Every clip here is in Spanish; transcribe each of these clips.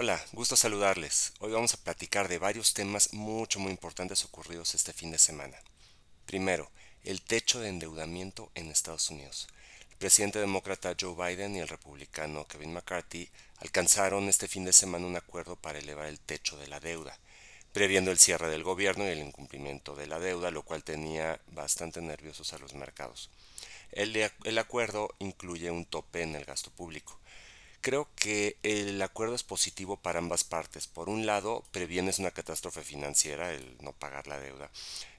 Hola, gusto saludarles. Hoy vamos a platicar de varios temas mucho muy importantes ocurridos este fin de semana. Primero, el techo de endeudamiento en Estados Unidos. El presidente demócrata Joe Biden y el republicano Kevin McCarthy alcanzaron este fin de semana un acuerdo para elevar el techo de la deuda, previendo el cierre del gobierno y el incumplimiento de la deuda, lo cual tenía bastante nerviosos a los mercados. El, el acuerdo incluye un tope en el gasto público Creo que el acuerdo es positivo para ambas partes. Por un lado, previenes una catástrofe financiera, el no pagar la deuda,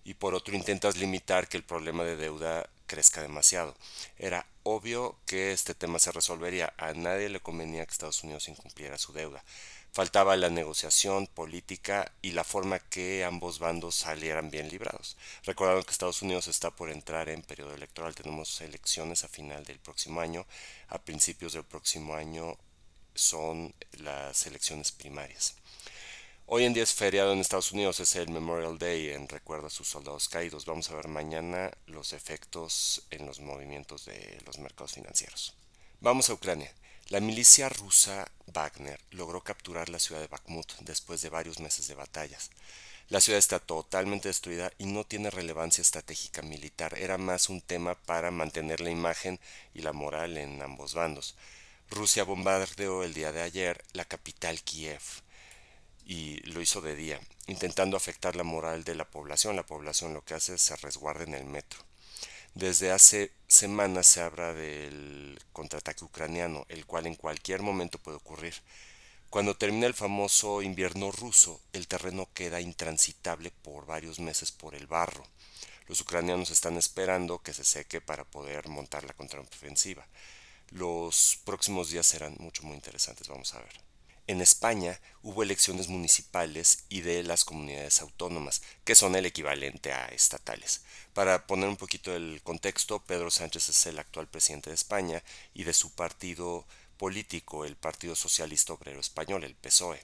y por otro intentas limitar que el problema de deuda crezca demasiado. Era obvio que este tema se resolvería. A nadie le convenía que Estados Unidos incumpliera su deuda. Faltaba la negociación política y la forma que ambos bandos salieran bien librados. Recordando que Estados Unidos está por entrar en periodo electoral, tenemos elecciones a final del próximo año, a principios del próximo año son las elecciones primarias. Hoy en día es feriado en Estados Unidos, es el Memorial Day en recuerdo a sus soldados caídos. Vamos a ver mañana los efectos en los movimientos de los mercados financieros. Vamos a Ucrania. La milicia rusa Wagner logró capturar la ciudad de Bakhmut después de varios meses de batallas. La ciudad está totalmente destruida y no tiene relevancia estratégica militar, era más un tema para mantener la imagen y la moral en ambos bandos. Rusia bombardeó el día de ayer la capital Kiev y lo hizo de día, intentando afectar la moral de la población. La población lo que hace es se resguarda en el metro. Desde hace semanas se habla del contraataque ucraniano, el cual en cualquier momento puede ocurrir. Cuando termina el famoso invierno ruso, el terreno queda intransitable por varios meses por el barro. Los ucranianos están esperando que se seque para poder montar la contraofensiva. Los próximos días serán mucho muy interesantes, vamos a ver. En España hubo elecciones municipales y de las comunidades autónomas, que son el equivalente a estatales. Para poner un poquito el contexto, Pedro Sánchez es el actual presidente de España y de su partido político, el Partido Socialista Obrero Español, el PSOE.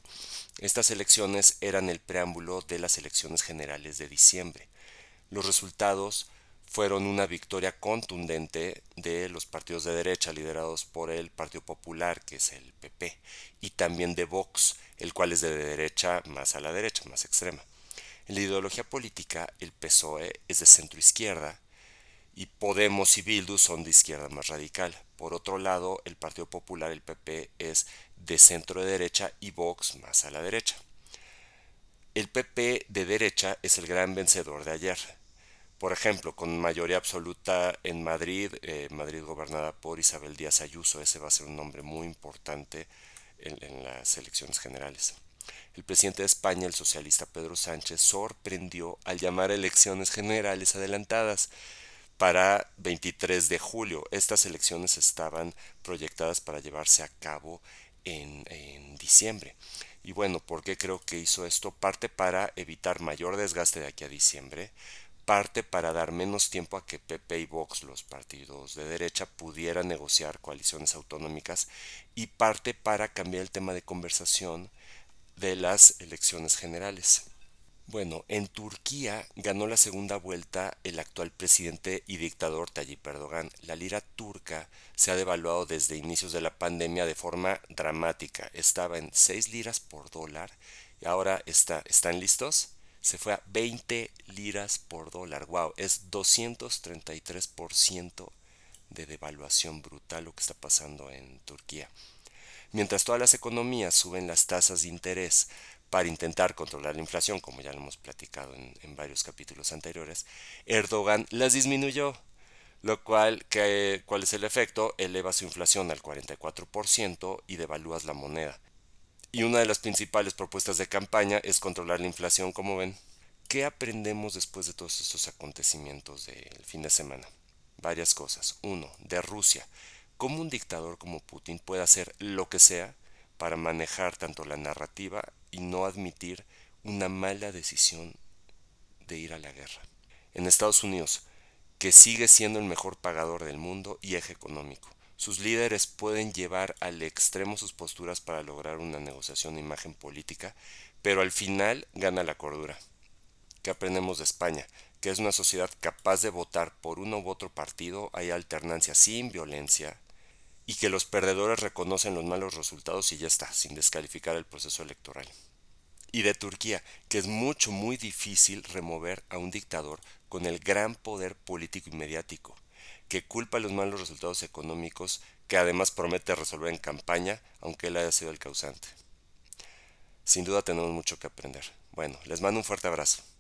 Estas elecciones eran el preámbulo de las elecciones generales de diciembre. Los resultados fueron una victoria contundente de los partidos de derecha liderados por el Partido Popular, que es el PP, y también de Vox, el cual es de derecha más a la derecha, más extrema. En la ideología política, el PSOE es de centro izquierda y Podemos y Bildu son de izquierda más radical. Por otro lado, el Partido Popular, el PP, es de centro de derecha y Vox más a la derecha. El PP de derecha es el gran vencedor de ayer por ejemplo, con mayoría absoluta en Madrid, eh, Madrid gobernada por Isabel Díaz Ayuso, ese va a ser un nombre muy importante en, las elecciones generales. El presidente de España, el socialista Pedro Sánchez, sorprendió al llamar elecciones generales adelantadas para 23 de julio. Estas elecciones estaban proyectadas para llevarse a cabo en, en, diciembre. Y bueno, ¿por qué creo que hizo esto? Parte para evitar mayor desgaste de aquí a diciembre, parte para dar menos tiempo a que PP y Vox, los partidos de derecha, pudieran negociar coaliciones autonómicas y parte para cambiar el tema de conversación de las elecciones generales. Bueno, en Turquía ganó la segunda vuelta el actual presidente y dictador Tayyip Erdogan. La lira turca se ha devaluado desde inicios de la pandemia de forma dramática. Estaba en 6 liras por dólar y ahora está. ¿Están listos? Se fue a 20 liras por dólar. Wow, es 233% de devaluación brutal lo que está pasando en Turquía. Mientras todas las economías suben las tasas de interés para intentar controlar la inflación, como ya lo hemos platicado en, varios capítulos anteriores, Erdogan las disminuyó. Lo cual, ¿cuál es el efecto? Eleva su inflación al 44% y devalúas la moneda. Y una de las principales propuestas de campaña es controlar la inflación, como ven. ¿Qué aprendemos después de todos estos acontecimientos del fin de semana? Varias cosas. Uno, de Rusia. ¿Cómo un dictador como Putin puede hacer lo que sea para manejar tanto la narrativa y no admitir una mala decisión de ir a la guerra? En Estados Unidos, que sigue siendo el mejor pagador del mundo y eje económico. Sus líderes pueden llevar al extremo sus posturas para lograr una negociación de imagen política, pero al final gana la cordura. ¿Qué aprendemos de España? Que es una sociedad capaz de votar por uno u otro partido, hay alternancia sin violencia y que los perdedores reconocen los malos resultados y ya está, sin descalificar el proceso electoral. Y de Turquía, que es mucho, muy difícil remover a un dictador con el gran poder político y mediático, que culpa los malos resultados económicos, que además promete resolver en campaña, aunque él haya sido el causante. Sin duda tenemos mucho que aprender. Bueno, les mando un fuerte abrazo.